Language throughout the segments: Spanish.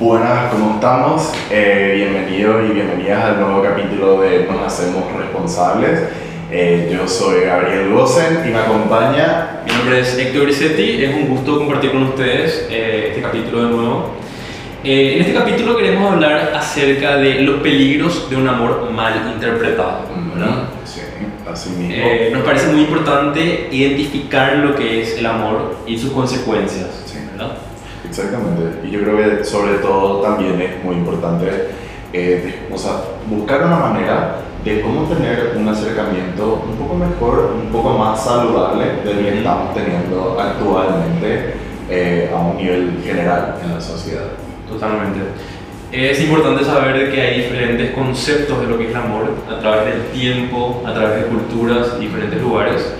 Buenas, ¿cómo estamos? Eh, bienvenidos y bienvenidas al nuevo capítulo de Nos Hacemos Responsables. Eh, yo soy Gabriel Gosen y me acompaña... Mi nombre es Héctor Grisetti, es un gusto compartir con ustedes eh, este capítulo de nuevo. Eh, en este capítulo queremos hablar acerca de los peligros de un amor mal interpretado. ¿verdad? Sí, así mismo. Eh, nos parece muy importante identificar lo que es el amor y sus consecuencias. Exactamente. Y yo creo que sobre todo también es muy importante eh, de- o sea, buscar una manera de cómo tener un acercamiento un poco mejor, un poco más saludable del que estamos teniendo actualmente eh, a un nivel general en la sociedad. Totalmente. Es importante saber que hay diferentes conceptos de lo que es el amor a través del tiempo, a través de culturas diferentes lugares.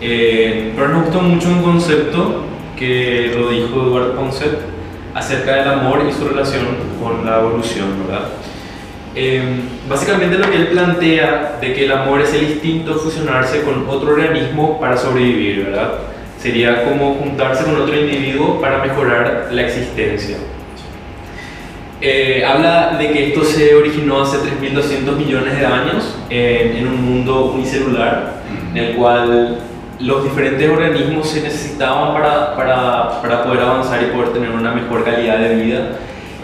Eh, pero nos gustó mucho un concepto que lo dijo Eduardo Ponset acerca del amor y su relación con la evolución, ¿verdad? Eh, básicamente lo que él plantea de que el amor es el instinto de fusionarse con otro organismo para sobrevivir, ¿verdad? Sería como juntarse con otro individuo para mejorar la existencia. Eh, habla de que esto se originó hace 3.200 millones de años en- en un mundo unicelular en el cual los diferentes organismos se necesitaban para, para, para poder avanzar y poder tener una mejor calidad de vida.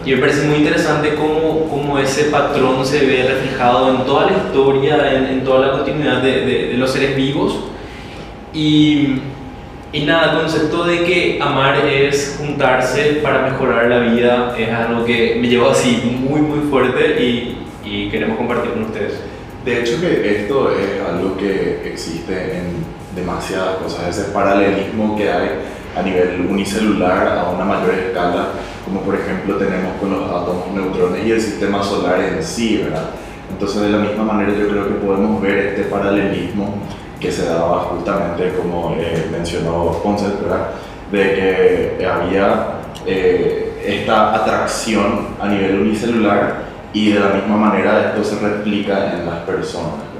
Y me parece muy interesante cómo, cómo ese patrón se ve reflejado en toda la historia, en, en toda la continuidad de, de- de los seres vivos. Y, y nada, el concepto de que amar es juntarse para mejorar la vida es algo que me llevó así muy, muy fuerte y, y queremos compartir con ustedes. De hecho que esto es algo que existe en demasiadas cosas, ese paralelismo que hay a nivel unicelular a una mayor escala, como por ejemplo tenemos con los átomos, neutrones y el sistema solar en sí, ¿verdad? Entonces de la misma manera yo creo que podemos ver este paralelismo que se daba justamente como eh, mencionó Ponce, ¿verdad? De que había eh, esta atracción a nivel unicelular y de la misma manera esto se replica en las personas.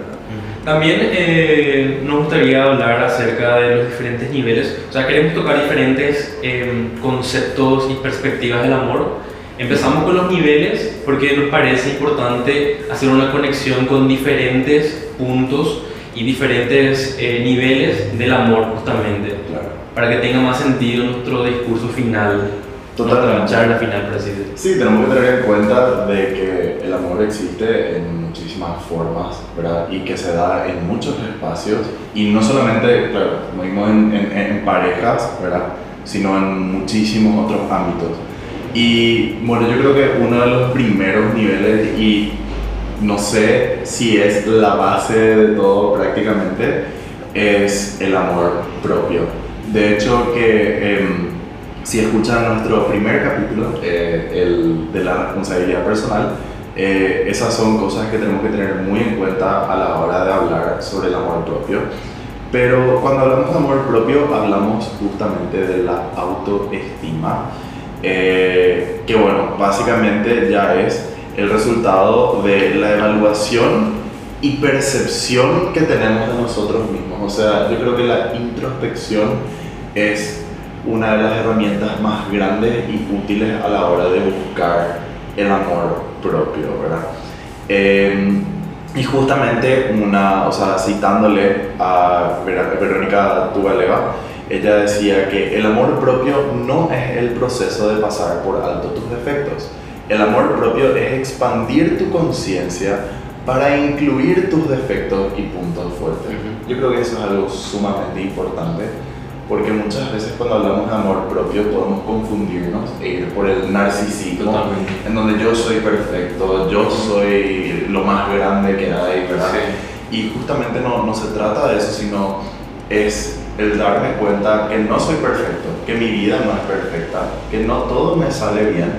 También eh, nos gustaría hablar acerca de los diferentes niveles, o sea, queremos tocar diferentes eh, conceptos y perspectivas del amor. Empezamos con los niveles porque nos parece importante hacer una conexión con diferentes puntos y diferentes eh, niveles del amor justamente, Claro. para que tenga más sentido nuestro discurso final, Totalmente. nuestra charla final, por así decirlo. Sí, tenemos que tener en cuenta de que el amor existe en muchísimas formas, ¿verdad? Y que se da en muchos espacios y no solamente, claro, como vimos en, en- en parejas, ¿verdad? Sino en muchísimos otros ámbitos. Y bueno, yo creo que uno de los primeros niveles y no sé si es la base de todo prácticamente, es el amor propio. De hecho que em, si escuchan nuestro primer capítulo, eh, el de la responsabilidad personal, eh, esas son cosas que tenemos que tener muy en cuenta a la hora de hablar sobre el amor propio. Pero cuando hablamos de amor propio, hablamos justamente de la autoestima, eh, que bueno, básicamente ya es el resultado de la evaluación y percepción que tenemos de nosotros mismos. O sea, yo creo que la introspección es una de las herramientas más grandes y útiles a la hora de buscar el amor propio, ¿verdad? Eh, y justamente una, o sea, citándole a Ver- Verónica Tugaleva, ella decía que el amor propio no es el proceso de pasar por alto tus defectos. El amor propio es expandir tu conciencia para incluir tus defectos y puntos fuertes. Yo creo que eso es algo sumamente importante porque muchas veces cuando hablamos de amor propio podemos confundirnos e ir por el narcisismo Totalmente. en donde yo soy perfecto, yo soy lo más grande que hay, ¿verdad? Y justamente no, no se trata de eso, sino es el darme cuenta que no soy perfecto, que mi vida no es perfecta, que no todo me sale bien,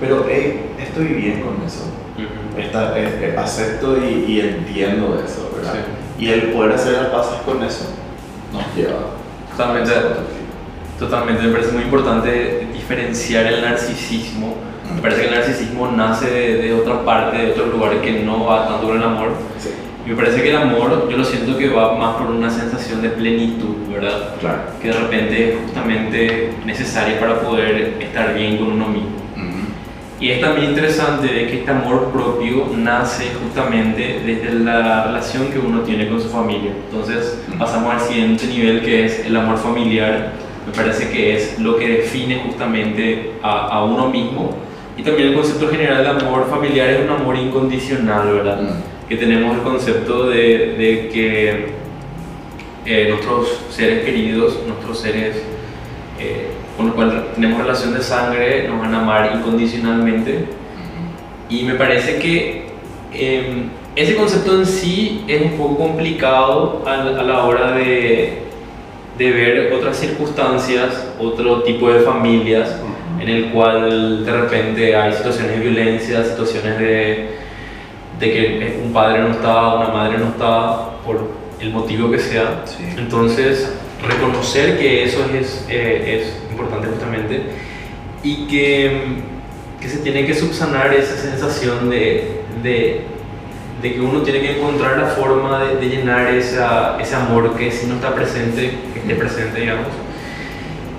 pero hey, estoy bien con eso. Eh, acepto y, y entiendo eso, ¿verdad? Y el poder hacer las paces con eso nos lleva. Totalmente. Totalmente, me parece muy importante diferenciar el narcisismo. Me parece que el narcisismo nace de, de otra parte, de otro lugar que no va tanto con el amor. Sí, Y me parece que el amor, yo lo siento que va más por una sensación de plenitud, ¿verdad? claro. Que de repente es justamente necesaria para poder estar bien con uno mismo. Y es también interesante de que este amor propio nace justamente desde la relación que uno tiene con su familia. Entonces pasamos al siguiente nivel que es el amor familiar. Me parece que es lo que define justamente a, a uno mismo. Y también el concepto general de amor familiar es un amor incondicional, ¿verdad? Mm. Que tenemos el concepto de, de que eh, nuestros seres queridos, nuestros seres eh, con los cuales tenemos relación de sangre, nos van a amar incondicionalmente. Y me parece que eh, ese concepto en sí es un poco complicado a, a la hora de, de, ver otras circunstancias, otro tipo de familias, en el cual de repente hay situaciones de violencia, situaciones de, de que un padre no está, una madre no está, por el motivo que sea. Sí. Entonces, reconocer que eso es, eh, es importante justamente y que, que, se tiene que subsanar esa sensación de, de, de, que uno tiene que encontrar la forma de, de llenar esa, ese amor que si no está presente, que esté presente, digamos.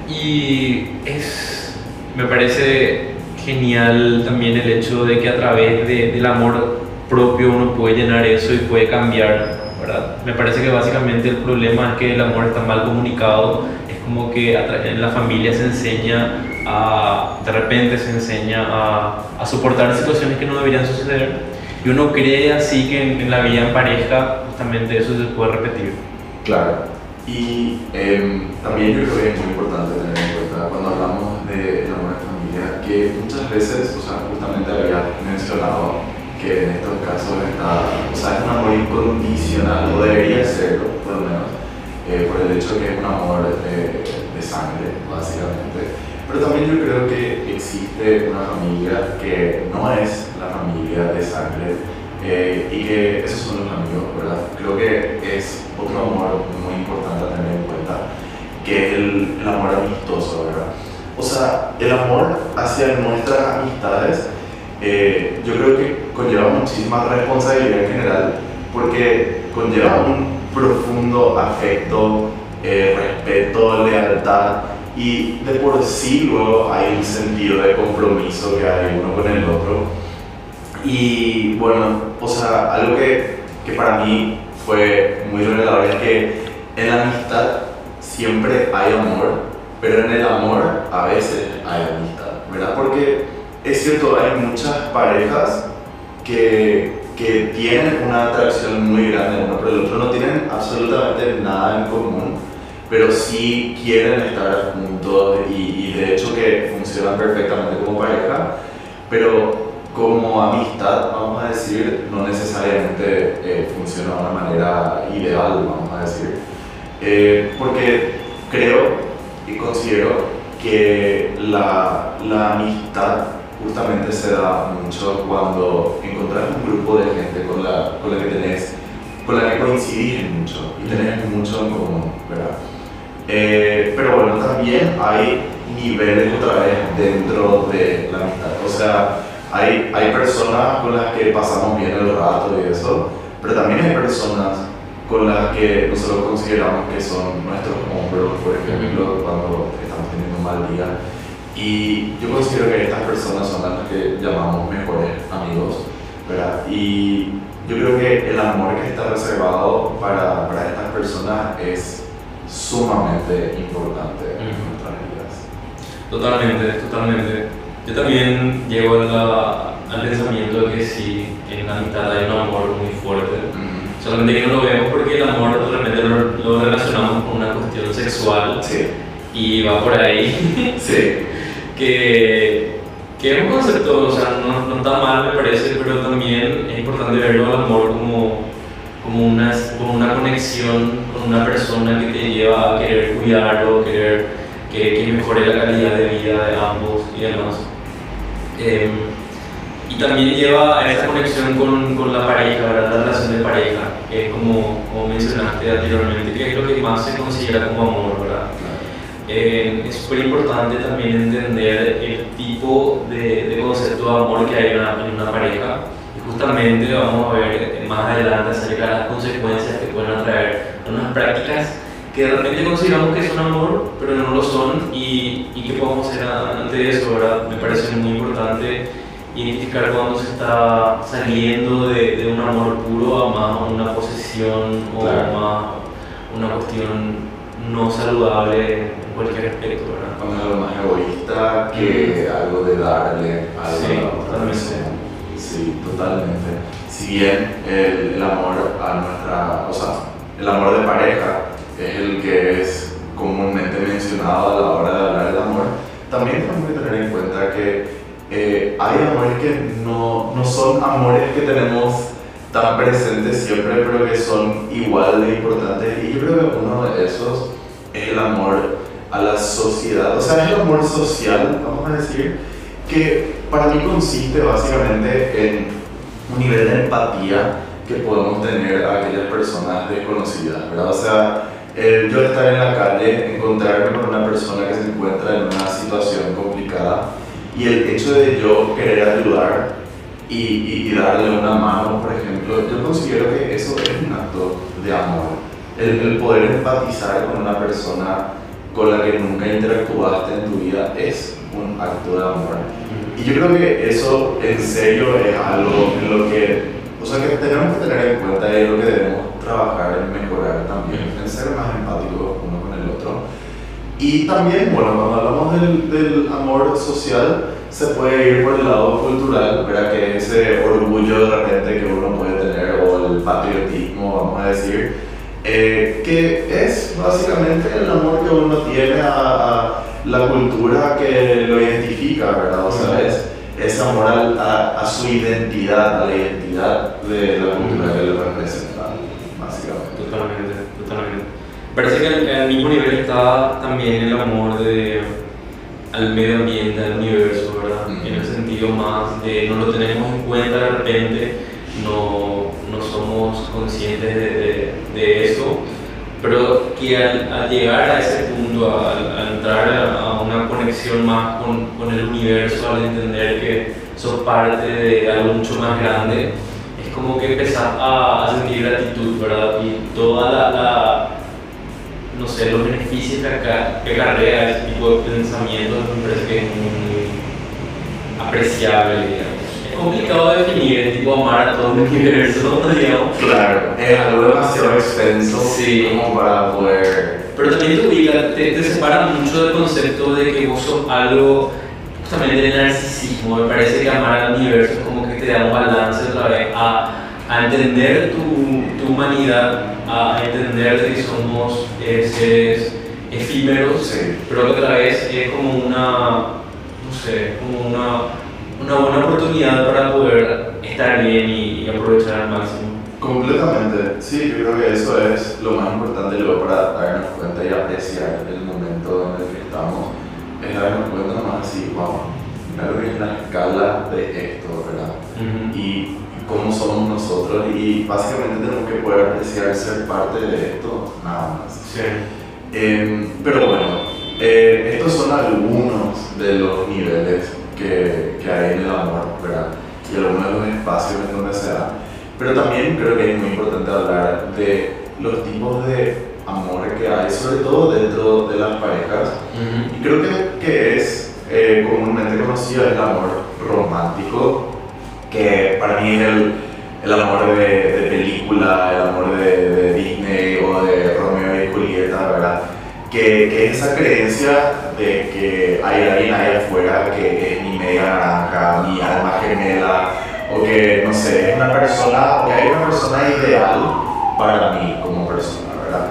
Y es, me parece genial también el hecho de que a través de, del amor propio uno puede llenar eso y puede cambiar ¿verdad? Me parece que básicamente el problema es que el amor está mal comunicado, como que en la familia se enseña a, de repente se enseña a, a soportar situaciones que no deberían suceder. Y uno cree así que en, en, la vida en pareja justamente eso se puede repetir. Claro, y eh, también yo creo que es muy importante tener en cuenta cuando hablamos del amor en familia que muchas veces, o sea, justamente había mencionado que en estos casos está, o sea, es un amor incondicional, o debería serlo, eh, por el hecho de que es un amor de, de, sangre, básicamente. Pero también yo creo que existe una familia que no es la familia de sangre eh, y que esos son los amigos, ¿verdad? Creo que es otro amor muy importante a tener en cuenta, que es el, el amor amistoso, ¿verdad? O sea, el amor hacia nuestras amistades eh, yo creo que conlleva muchísima responsabilidad en general porque conlleva un profundo afecto, eh, respeto, lealtad y de por sí luego hay un sentido de compromiso que hay uno con el otro. Y bueno, o sea, algo que, que para mí fue muy revelador es que en la amistad siempre hay amor, pero en el amor a veces hay amistad, ¿verdad? Porque es cierto, hay muchas parejas que, que tienen una atracción muy grande uno por el otro, no tienen absolutamente nada en común, pero sí quieren estar juntos y, y de hecho que funcionan perfectamente como pareja, pero como amistad, vamos a decir, no necesariamente eh, funciona de una manera ideal, vamos a decir. Eh, porque creo y considero que la, la amistad justamente se da mucho cuando encontrás un grupo de gente con la, con la que tenés, con la que coincidís mucho y tenés mucho en común, ¿verdad? Eh, pero bueno, también hay niveles otra vez dentro de la amistad. O sea, hay, hay personas con las que pasamos bien el rato y eso, pero también hay personas con las que nosotros consideramos que son nuestros hombros, por ejemplo, cuando estamos teniendo un mal día y yo considero que estas personas son las que llamamos mejores amigos, ¿verdad? Y yo creo que el amor que está reservado para, para estas personas es sumamente importante en nuestras vidas. Totalmente, totalmente. Yo también llego la, al pensamiento de que sí, en la mitad hay un amor muy fuerte. Mm. Solamente que no lo vemos porque el amor realmente lo, lo relacionamos con una cuestión sexual. Sí. Y va por ahí. sí que, que es un concepto, o sea, no, no, está mal me parece, pero también es importante verlo al amor como, como, una, como una conexión con una persona que te lleva a querer cuidarlo, querer que, que mejore la calidad de vida de ambos y demás. Eh, y también lleva a esa conexión con, con la pareja, ¿verdad? la relación de pareja, que es como, como mencionaste anteriormente, que es lo que más se considera como amor, ¿verdad? Eh, es súper importante también entender el tipo de, de, concepto de amor que hay en una, en una, pareja. Y justamente vamos a ver más adelante acerca de las consecuencias que pueden atraer unas prácticas que de repente consideramos que son amor, pero no lo son, y, y qué podemos hacer ante eso, ¿verdad? Me parece muy importante identificar cuando se está saliendo de, de un amor puro a más una posesión o Claro. más una cuestión no saludable en cualquier aspecto, ¿verdad? Cuando es algo más egoísta que algo de darle algo Sí, a la otra totalmente. persona. Sí, totalmente. Si bien el, el amor a nuestra, o sea, el amor de pareja es el que es comúnmente mencionado a la hora de hablar del amor, también tenemos que tener en cuenta que eh, hay amores que no, no son amores que tenemos tan presentes siempre, pero que son igual de importantes. Y yo creo que uno de esos es el amor a la sociedad, o sea, es el amor social, vamos a decir, que para mí consiste básicamente en un nivel de empatía que podemos tener a aquellas personas desconocidas, ¿verdad? O sea, el yo estar en la calle, encontrarme con una persona que se encuentra en una situación complicada y el hecho de yo querer ayudar y, y- y darle una mano, por ejemplo, yo considero que eso es un acto de amor. El, el poder empatizar con una persona con la que nunca interactuaste en tu vida es un acto de amor. Y yo creo que eso en serio es algo en lo que, o sea, que tenemos que tener en cuenta y es lo que debemos trabajar en mejorar también, en ser más empáticos uno con el otro. Y también, bueno, cuando hablamos del, del amor social, se puede ir por el lado cultural, ¿verdad? Que ese orgullo de repente que uno puede tener, o el patriotismo, vamos a decir, eh, que es básicamente el amor que uno tiene a, a la cultura que lo identifica, ¿verdad? O sea, es ese amor a, a su identidad, a la identidad de la cultura que lo representa, básicamente. Totalmente, totalmente. Parece que al, al mismo nivel está también el amor de, al medio ambiente, al universo, ¿verdad? Ujú. En el sentido más de no lo tenemos en cuenta de repente, no, no somos conscientes de, de- de eso, pero que al, al llegar a ese punto, al, entrar a, a una conexión más con, con el universo, al entender que sos parte de algo mucho más grande, es como que empezás a, a sentir gratitud, ¿verdad? Y toda la, la- no sé, los beneficios que, que acarrea ese tipo de pensamientos me parece que es muy apreciable, digamos. Complicado de definir, es tipo amar a todo el universo, digamos. Claro, es algo demasiado extenso Sí. como para poder... Pero también te ubica, te, te separa mucho del concepto de que vos sos algo, justamente del narcisismo. Me parece que amar al universo es como que te da un balance otra vez a, a entender tu, tu humanidad, a entender de que somos eh, seres efímeros, Sí. pero que otra vez es como una, no sé, como una, una buena oportunidad para poder estar bien y, y aprovechar al máximo. Completamente, sí, yo creo que eso es lo más importante luego para darnos cuenta y apreciar el momento en el que estamos, es darnos cuenta nomás así, wow, mira lo que es la escala de esto, ¿verdad? Ujú. Y cómo somos nosotros y básicamente tenemos que poder apreciar ser parte de esto, nada más. Sí. Em, pero bueno, eh, estos son algunos de los niveles que, que hay en el amor, ¿verdad? Y algunos de los espacios en donde se da. Pero también creo que es muy importante hablar de los tipos de amor que hay, sobre todo dentro de las parejas. Ujú. Y creo que, que es eh, comúnmente conocido el amor romántico, que para mí es el, el amor de, de película, el amor de, de Disney o de Romeo y Julieta, ¿verdad? Que, que es esa creencia de que hay alguien ahí afuera que es mi media naranja, mi alma gemela, o que, no sé, es una persona, o que hay una persona ideal para mí como persona, ¿verdad?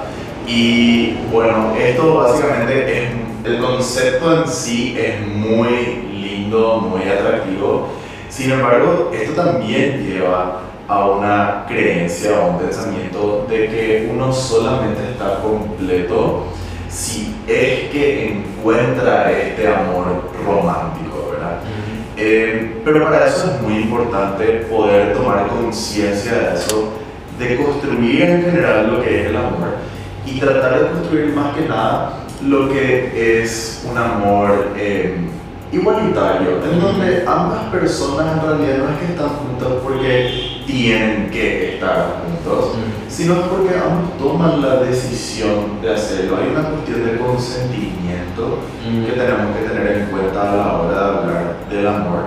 Y bueno, esto básicamente es, el concepto en sí es muy lindo, muy atractivo. Sin embargo, esto también lleva a una creencia, a un pensamiento de que uno solamente está completo si es que encuentra este amor romántico, ¿verdad? Eh, pero para eso es muy importante poder tomar conciencia de eso, de construir en general lo que es el amor y tratar de construir más que nada lo que es un amor eh, igualitario, en donde ambas personas en realidad no es que están juntas porque tienen que estar juntos, sino porque ambos toman la decisión de hacerlo. Hay una cuestión de consentimiento que tenemos que tener en cuenta a la hora de hablar del amor.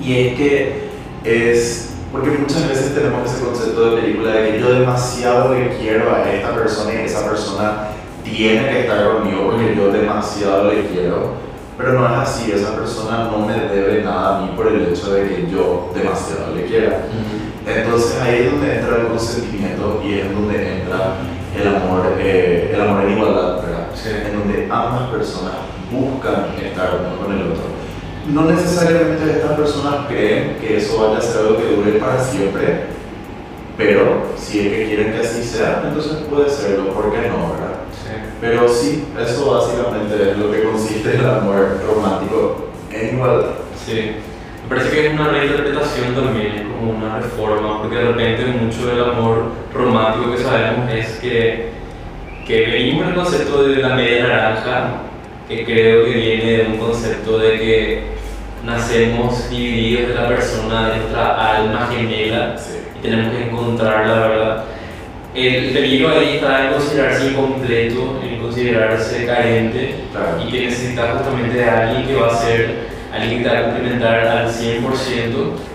Y es que es, porque muchas veces tenemos ese concepto de película de que yo demasiado le quiero a esta persona y esa persona tiene que estar conmigo porque yo demasiado le quiero, pero no es así, esa persona no me debe nada a mí por el hecho de que yo demasiado le quiera. Entonces ahí es donde entra el consentimiento y es donde entra el amor, eh, el amor en igualdad, ¿verdad? En donde ambas personas buscan estar uno con el otro. No necesariamente estas personas creen que eso vaya a ser algo que dure para siempre, pero si es que quieren que así sea, entonces puede serlo, ¿por qué no, verdad? Pero sí, eso básicamente es lo que consiste el amor romántico en igualdad. Sí. Parece que es una reinterpretación también, es como una reforma, porque de repente mucho del amor romántico que sabemos es que, que venimos el concepto de la media naranja, que creo que viene de un concepto de que nacemos divididos de la persona, de nuestra alma gemela, y tenemos que encontrar la verdad. El peligro ahí está en considerarse incompleto, en considerarse carente, y que necesita justamente de alguien que va a ser alguien que te va a complementar al 100%,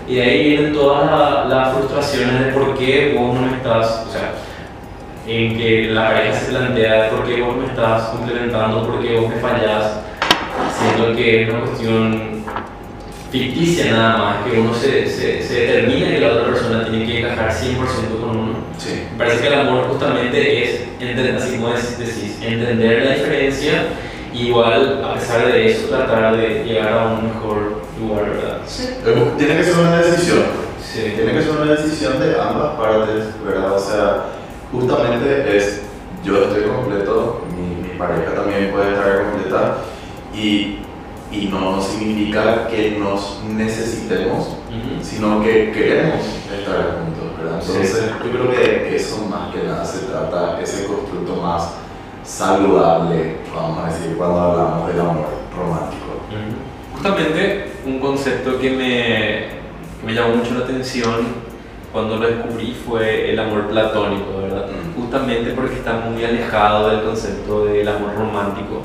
y de ahí vienen todas las frustraciones de por qué vos no estás, o sea, en que la pareja se plantea por qué vos me estás complementando, por qué vos me fallás, siendo que es una cuestión ficticia nada más, que uno se, se, se determina que la otra persona tiene que encajar 100% con uno. Sí. Me parece que el amor justamente es, entender, así como decís, entender la diferencia igual, a pesar de eso, tratar de llegar a un mejor lugar, ¿verdad? Sí. Tiene que ser una decisión. Sí. Tiene que ser una decisión de ambas partes, ¿verdad? O sea, justamente es yo estoy completo, mi, mi pareja también puede estar completa y, y no significa que nos necesitemos, sino que queremos estar juntos, ¿verdad? Entonces, yo creo que eso más que nada se trata, ese constructo más saludable, vamos a decir, cuando hablamos del amor romántico. Justamente un concepto que me, me llamó mucho la atención cuando lo descubrí fue el amor platónico, ¿verdad? Justamente porque está muy alejado del concepto del amor romántico.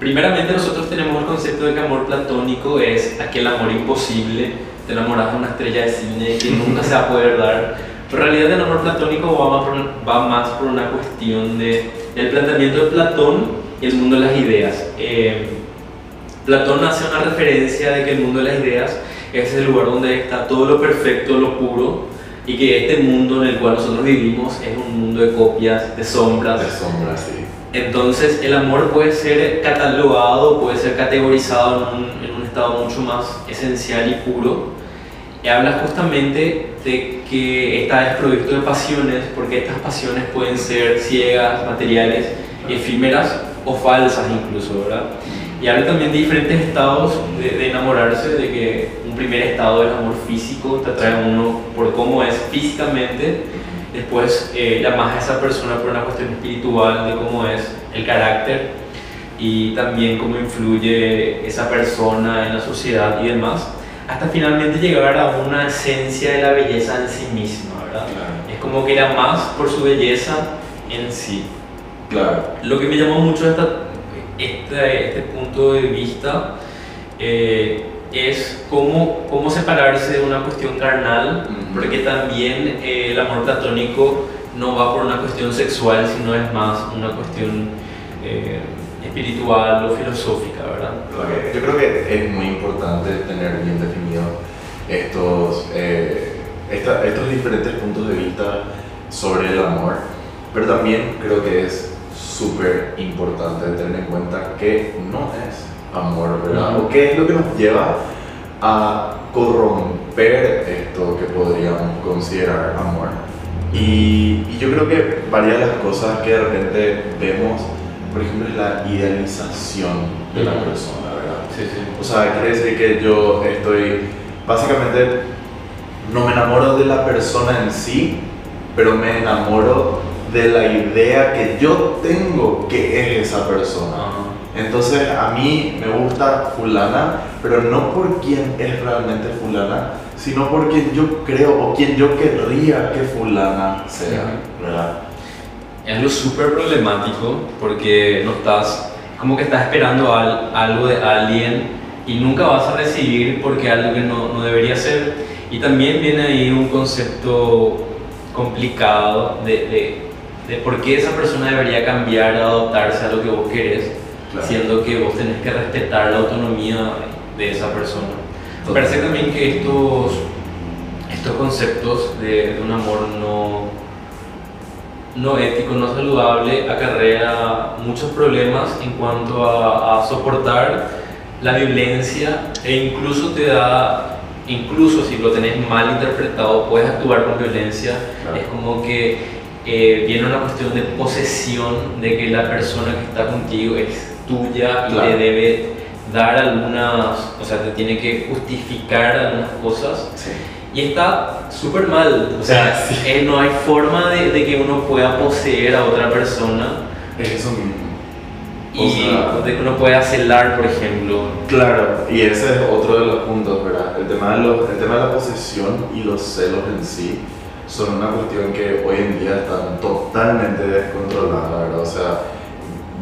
Primeramente nosotros tenemos el concepto de que amor platónico es aquel amor imposible, te enamoras de una estrella de cine que nunca se va a poder dar, pero en realidad el amor platónico va más por, va más por una cuestión de el planteamiento de Platón y el mundo de las ideas. Eh, Platón hace una referencia de que el mundo de las ideas es el lugar donde está todo lo perfecto, lo puro, y que este mundo en el cual nosotros vivimos es un mundo de copias, de sombras. De sombras, sí. Entonces el amor puede ser catalogado, puede ser categorizado en un, en un estado mucho más esencial y puro. Y habla justamente de que está desprovisto de pasiones, porque estas pasiones pueden ser ciegas, materiales, efímeras o falsas incluso, ¿verdad? Y habla también de diferentes estados de, enamorarse, de que un primer estado es amor físico, te atrae a uno por cómo es físicamente, después eh, llamas a esa persona por una cuestión espiritual, de cómo es el carácter y también cómo influye esa persona en la sociedad y demás hasta finalmente llegar a una esencia de la belleza en sí misma, ¿verdad? Es como que era más por su belleza en sí. Claro. Lo que me llamó mucho esta, este, este punto de vista eh, es cómo, cómo separarse de una cuestión carnal, porque también eh, el amor platónico no va por una cuestión sexual, sino es más una cuestión... Eh, espiritual o filosófica, ¿verdad? Yo creo que es muy importante tener bien definidos estos, eh, estos diferentes puntos de vista sobre el amor, pero también creo que es súper importante tener en cuenta que no es amor, ¿verdad? O qué es lo que nos lleva a corromper esto que podríamos considerar amor. Y, y yo creo que varias de las cosas que de repente vemos por ejemplo, es la idealización de la persona, ¿verdad? Sí, sí. O sea, quiere decir que yo estoy, básicamente, no me enamoro de la persona en sí, pero me enamoro de la idea que yo tengo que es esa persona. Entonces a mí me gusta fulana, pero no por quien es realmente fulana, sino por quien yo creo o quien yo querría que fulana sea, ¿verdad? Es algo súper problemático porque no estás, como que estás esperando algo de alguien y nunca vas a recibir porque algo que no, no debería ser. Y también viene ahí un concepto complicado de, de, de, por qué esa persona debería cambiar, adaptarse a lo que vos querés, siendo que vos tenés que respetar la autonomía de esa persona. Me parece también que estos, estos conceptos de, de un amor no, no ético, no saludable, acarrea muchos problemas en cuanto a, a soportar la violencia e incluso te da, incluso si lo tenés mal interpretado, puedes actuar con violencia. Es como que eh, viene una cuestión de posesión, de que la persona que está contigo es tuya y te debe dar algunas, o sea, te tiene que justificar algunas cosas. Y está súper mal, o sea, eh, no hay forma de, de, que uno pueda poseer a otra persona. Es eso mismo y de que uno pueda celar, por ejemplo. Claro, y ese es otro de los puntos, ¿verdad? El tema de, los, el tema de la posesión y los celos en sí son una cuestión que hoy en día están totalmente descontroladas, ¿verdad? O sea,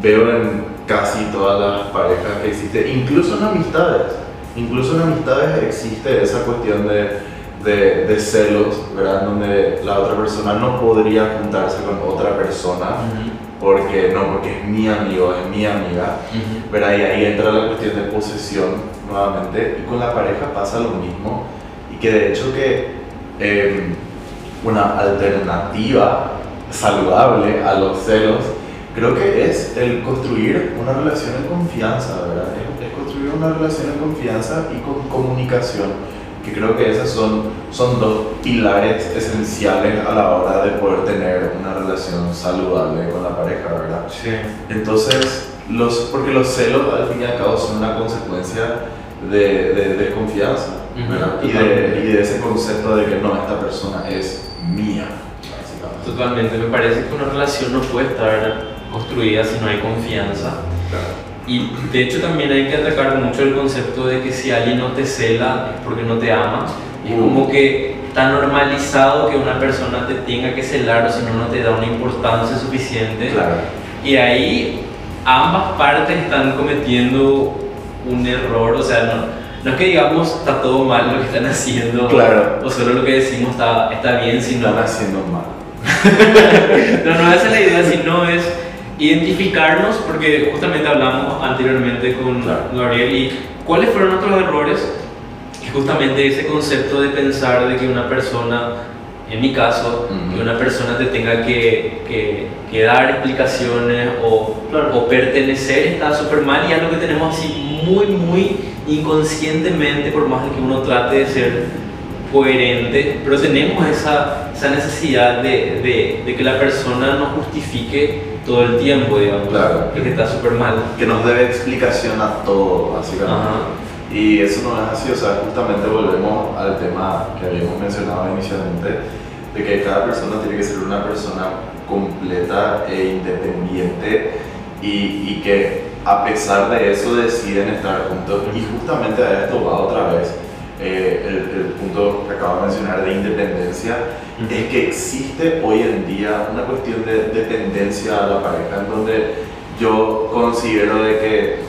veo en casi todas las parejas que existen, incluso en amistades, incluso en amistades existe esa cuestión de, de, de celos, ¿verdad? Donde la otra persona no podría juntarse con otra persona porque no, porque es mi amigo, es mi amiga, pero ahí, ahí entra la cuestión de posesión nuevamente y con la pareja pasa lo mismo y que de hecho que em, una alternativa saludable a los celos creo que es el construir una relación en confianza, ¿verdad? es construir una relación en confianza y con comunicación que creo que esos son, son dos pilares esenciales a la hora de poder tener una relación saludable con la pareja, ¿verdad? Sí. Entonces, los, porque los celos al fin y al cabo son una consecuencia de, de desconfianza, ¿verdad? y, de, y, de, ese concepto de que no, esta persona es mía. Totalmente, me parece que una relación no puede estar construida si no hay confianza. Y de hecho también hay que atacar mucho el concepto de que si alguien no te cela es porque no te ama. Y es como que está normalizado que una persona te tenga que celar o si no, no te da una importancia suficiente. Claro. Y ahí ambas partes están cometiendo un error, o sea, no, no es que digamos está todo mal lo que están haciendo, claro. o solo lo que decimos está, está bien, sino... Están haciendo mal. no, no esa es la idea, sino es identificarnos, porque justamente hablamos anteriormente con Gabriel, y cuáles fueron nuestros errores, y justamente ese concepto de pensar de que una persona, en mi caso, que una persona te tenga que, que, que dar explicaciones o, o pertenecer está súper mal y algo que tenemos así muy, muy inconscientemente, por más que uno trate de ser coherente, pero tenemos esa, esa necesidad de, de, de, que la persona nos justifique todo el tiempo, digamos, claro. que está súper mal. Que nos debe explicación a todo, básicamente. Ajá. Y eso no es así, o sea, justamente volvemos al tema que habíamos mencionado inicialmente, de que cada persona tiene que ser una persona completa e independiente y, y que a pesar de eso deciden estar juntos. Y justamente a esto va otra vez eh, el, el, punto que acabo de mencionar de independencia, es que existe hoy en día una cuestión de dependencia a la pareja, en donde yo considero de que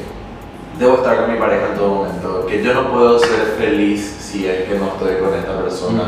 debo estar con mi pareja en todo momento, que yo no puedo ser feliz si es que no estoy con esta persona,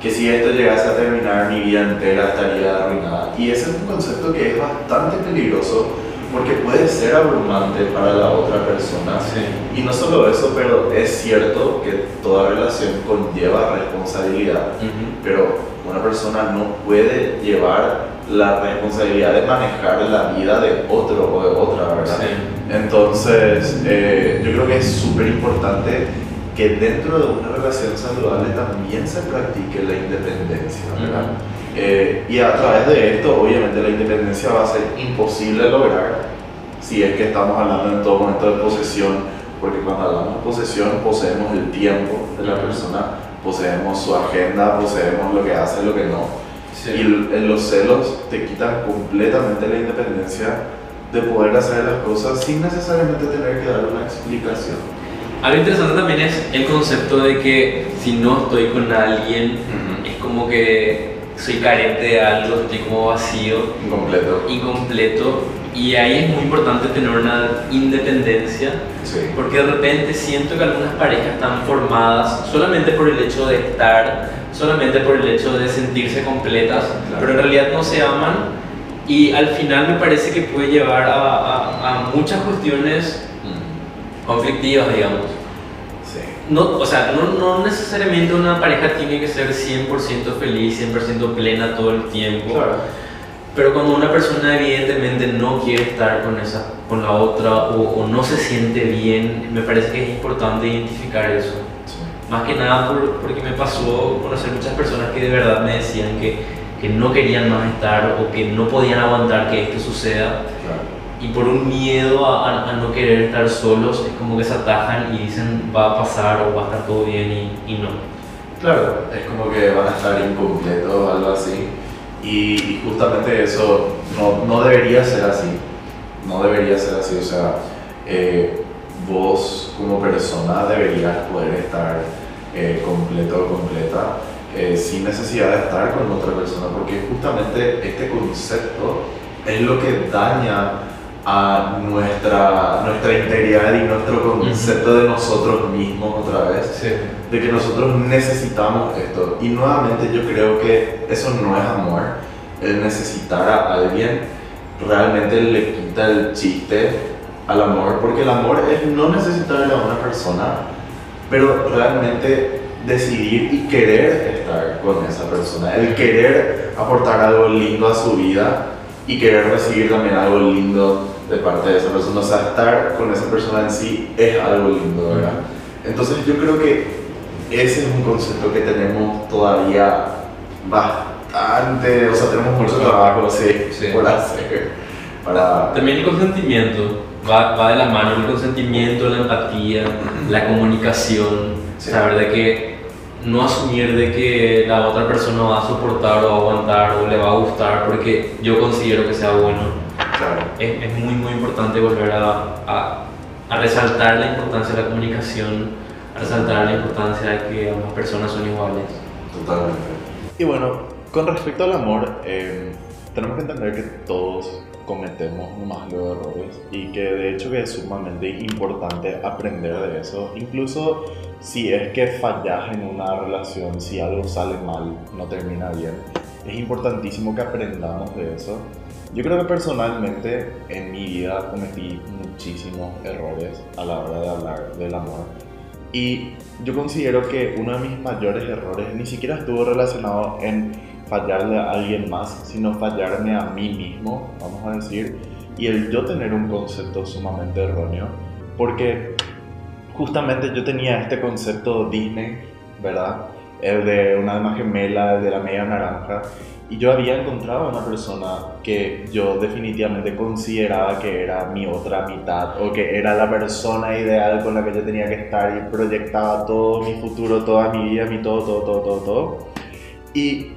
que si esto llegase a terminar mi vida entera estaría arruinada. Y ese es un concepto que es bastante peligroso porque puede ser abrumante para la otra persona. Sí. Y no solo eso, pero es cierto que toda relación conlleva responsabilidad, Uh -huh. pero una persona no puede llevar la responsabilidad de manejar la vida de otro o de otra, ¿verdad? Sí. Entonces, eh, yo creo que es súper importante que dentro de una relación saludable también se practique la independencia, ¿verdad? Uh -huh. Eh, y a través de esto, obviamente, la independencia va a ser imposible lograr si es que estamos hablando en todo momento de posesión, porque cuando hablamos de posesión, poseemos el tiempo de la persona, poseemos su agenda, poseemos lo que hace lo que no. Sí. Y los celos te quitan completamente la independencia de poder hacer las cosas sin necesariamente tener que dar una explicación. Algo interesante también es el concepto de que si no estoy con alguien, Uh -huh. es como que soy carente de algo, estoy como vacío, Incompleto. incompleto. Y ahí es muy importante tener una independencia, Sí. porque de repente siento que algunas parejas están formadas solamente por el hecho de estar, solamente por el hecho de sentirse completas, Claro. pero en realidad no se aman. Y al final me parece que puede llevar a, a- a muchas cuestiones conflictivas, digamos. No, o sea, no, no necesariamente una pareja tiene que ser 100% feliz, 100% plena todo el tiempo. Pero cuando una persona evidentemente no quiere estar con, esa, con la otra o, o no se siente bien, me parece que es importante identificar eso. Sí. Más que nada por- porque me pasó conocer muchas personas que de verdad me decían que, que no querían más estar o que no podían aguantar que esto suceda Claro. Y por un miedo a, a- a no querer estar solos es como que se atajan y dicen va a pasar o va a estar todo bien y, y no. Claro, es como que van a estar incompletos o algo así. Y, y justamente eso no, no debería ser así. No debería ser así. O sea, eh, vos como persona deberías poder estar eh, completo o completa eh, sin necesidad de estar con otra persona. Porque justamente este concepto es lo que daña a nuestra, nuestra integridad y nuestro concepto de nosotros mismos otra vez Sí. de que nosotros necesitamos esto. Y nuevamente yo creo que eso no es amor. El necesitar a alguien realmente le quita el chiste al amor, porque el amor es no necesitarle a una persona, pero realmente decidir y querer estar con esa persona, el querer aportar algo lindo a su vida y querer recibir también algo lindo de parte de esa persona. O sea, estar con esa persona en sí es algo lindo, ¿verdad? Entonces yo creo que ese es un concepto que tenemos todavía bastante, o sea, tenemos mucho trabajo sí, Sí. por hacer para... También el consentimiento va, va de la mano, el consentimiento, la empatía, la comunicación, Sí. saber de que no asumir de que la otra persona va a soportar o aguantar o le va a gustar porque yo considero que sea bueno. Claro, Es, es muy muy importante volver a, a, a resaltar la importancia de la comunicación, a resaltar la importancia de que ambas personas son iguales. totalmente. Y bueno, con respecto al amor, eh, tenemos que entender que todos cometemos más los errores y que de hecho que es sumamente importante aprender de eso, incluso si es que fallas en una relación, si algo sale mal, no termina bien, es importantísimo que aprendamos de eso. Yo creo que personalmente en mi vida cometí muchísimos errores a la hora de hablar del amor y yo considero que uno de mis mayores errores ni siquiera estuvo relacionado en fallarle a alguien más, sino fallarme a mí mismo, vamos a decir, y el yo tener un concepto sumamente erróneo, porque justamente yo tenía este concepto Disney, ¿verdad? El de una alma gemela, el de la media naranja, y yo había encontrado a una persona que yo definitivamente consideraba que era mi otra mitad o que era la persona ideal con la que yo tenía que estar y proyectaba todo mi futuro, toda mi vida, mi todo, todo, todo, todo, todo. Y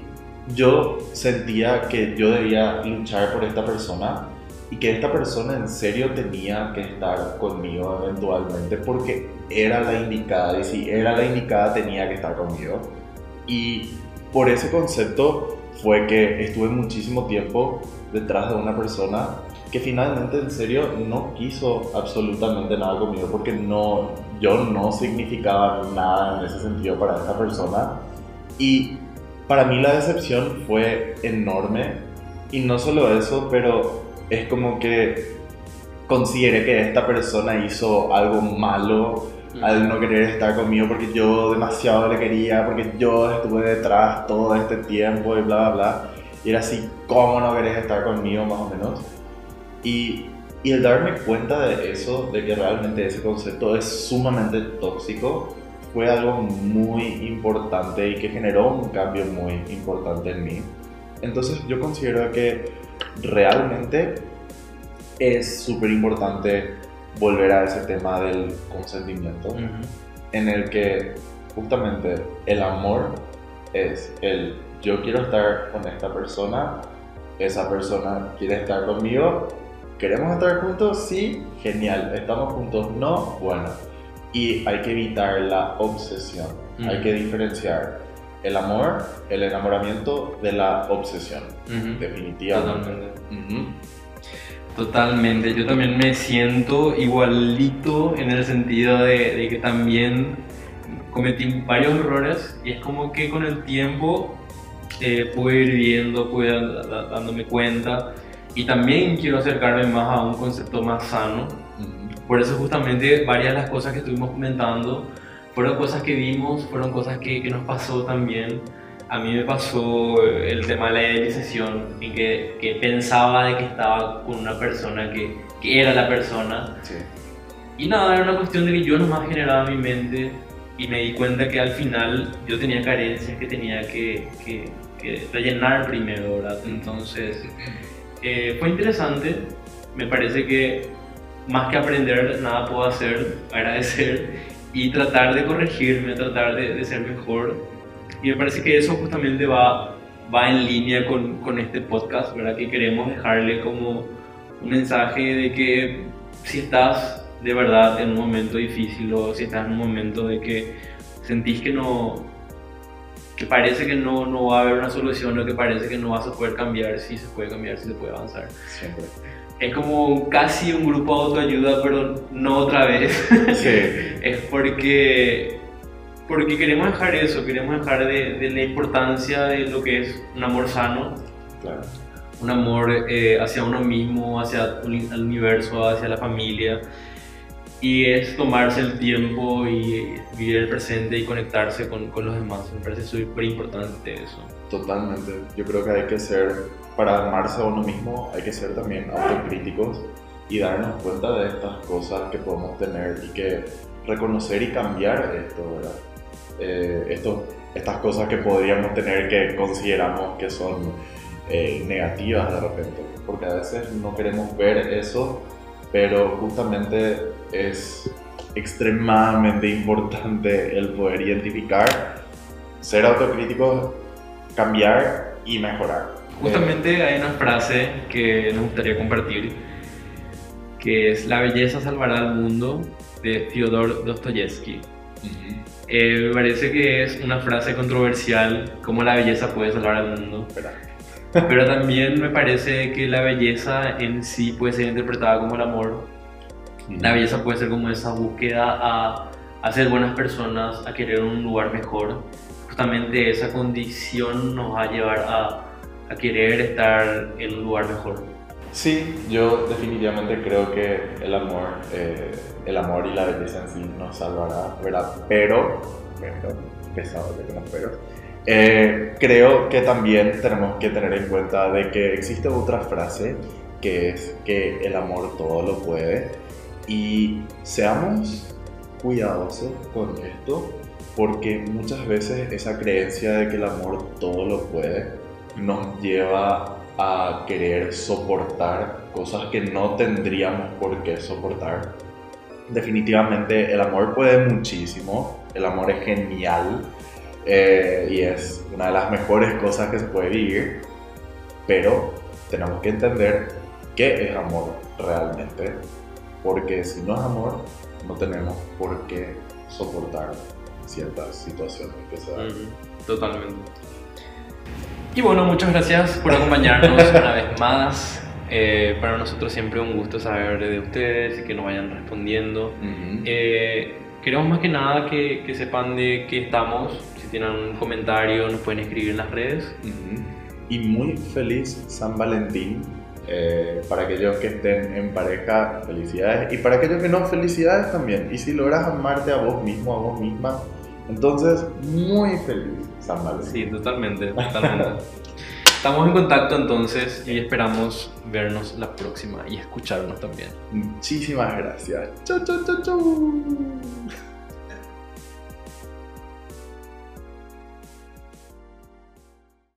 yo sentía que yo debía luchar por esta persona y que esta persona en serio tenía que estar conmigo eventualmente porque era la indicada y si era la indicada tenía que estar conmigo. Y por ese concepto fue que estuve muchísimo tiempo detrás de una persona que finalmente en serio no quiso absolutamente nada conmigo porque no, yo no significaba nada en ese sentido para esa persona y para mí la decepción fue enorme y no solo eso, pero es como que consideré que esta persona hizo algo malo al no querer estar conmigo porque yo demasiado le quería, porque yo estuve detrás todo este tiempo y bla, bla, bla. Y era así, ¿cómo no querés estar conmigo más o menos? Y, y el darme cuenta de eso, de que realmente ese concepto es sumamente tóxico, fue algo muy importante y que generó un cambio muy importante en mí. Entonces yo considero que realmente es súper importante volver a ese tema del consentimiento, Ujú. en el que justamente el amor es el yo quiero estar con esta persona, esa persona quiere estar conmigo, queremos estar juntos, sí, genial, estamos juntos, no, bueno. Y hay que evitar la obsesión, hay Ujú. que diferenciar el amor, el enamoramiento de la obsesión, definitivamente. Totalmente. Totalmente, yo también me siento igualito en el sentido de, de que también cometí varios errores y es como que con el tiempo eh, pude ir viendo, pude dándome cuenta y también quiero acercarme más a un concepto más sano. Por eso justamente varias de las cosas que estuvimos comentando fueron cosas que vimos, fueron cosas que, que nos pasó también. A mí me pasó eh, el tema de la idealización, en que, que pensaba de que estaba con una persona que, que era la persona. Sí. Y nada, era una cuestión de que yo nomás generaba mi mente y me di cuenta que al final yo tenía carencias que tenía que, que- que rellenar primero, ¿verdad? Entonces, eh, fue interesante. Me parece que más que aprender, nada puedo hacer, agradecer y tratar de corregirme, tratar de, de ser mejor. Y me parece que eso justamente va, va en línea con, con este podcast, ¿verdad? Que queremos dejarle como un mensaje de que si estás de verdad en un momento difícil o si estás en un momento de que sentís que no que parece que no, no va a haber una solución o que parece que no vas a poder cambiar, sí se puede cambiar, sí se puede avanzar. Siempre. Es como casi un grupo de autoayuda, pero no otra vez. Sí. es porque, porque queremos dejar eso, queremos dejar de, de la importancia de lo que es un amor sano, Claro. un amor eh, hacia uno mismo, hacia el universo, hacia la familia. Y es tomarse el tiempo y vivir el presente y conectarse con, con los demás. Me parece súper importante eso. Totalmente. Yo creo que hay que ser, para amarse a uno mismo, hay que ser también autocríticos y darnos cuenta de estas cosas que podemos tener y que reconocer y cambiar esto, ¿verdad? Eh, esto, estas cosas que podríamos tener que consideramos que son eh, negativas de repente, porque a veces no queremos ver eso, pero justamente es extremadamente importante el poder identificar, ser autocríticos, cambiar y mejorar. Justamente hay una frase que nos gustaría compartir, que es La belleza salvará al mundo, de Fyodor Dostoyevsky. Eh, me parece que es una frase controversial, cómo la belleza puede salvar al mundo. Pero también me parece que la belleza en sí puede ser interpretada como el amor. La belleza puede ser como esa búsqueda a, a ser buenas personas, a querer un lugar mejor. Justamente esa condición nos va a llevar a, a querer estar en un lugar mejor. Sí, yo definitivamente creo que el amor, eh, el amor y la belleza en sí nos salvará, ¿verdad? Pero, pero, pesado de que no pero, eh, creo que también tenemos que tener en cuenta de que existe otra frase que es que el amor todo lo puede y seamos cuidadosos con esto porque muchas veces esa creencia de que el amor todo lo puede nos lleva a querer soportar cosas que no tendríamos por qué soportar. Definitivamente el amor puede muchísimo, el amor es genial eh, y es una de las mejores cosas que se puede vivir, pero tenemos que entender qué es amor realmente, porque si no es amor, no tenemos por qué soportar ciertas situaciones que se dan. Totalmente. Y bueno, muchas gracias por acompañarnos una vez más. Eh, para nosotros siempre un gusto saber de ustedes y que nos vayan respondiendo. Ujú. Eh, queremos más que nada que, que sepan de qué estamos. Si tienen un comentario, nos pueden escribir en las redes. Ujú. Y muy feliz San Valentín. eh, para aquellos que estén en pareja, felicidades. Y para aquellos que no, felicidades también. Y si logras amarte a vos mismo, a vos misma, entonces muy feliz San Valentín. Sí, totalmente, totalmente. Estamos en contacto entonces y esperamos vernos la próxima y escucharnos también. Muchísimas gracias. Chau, chau, chau, chau.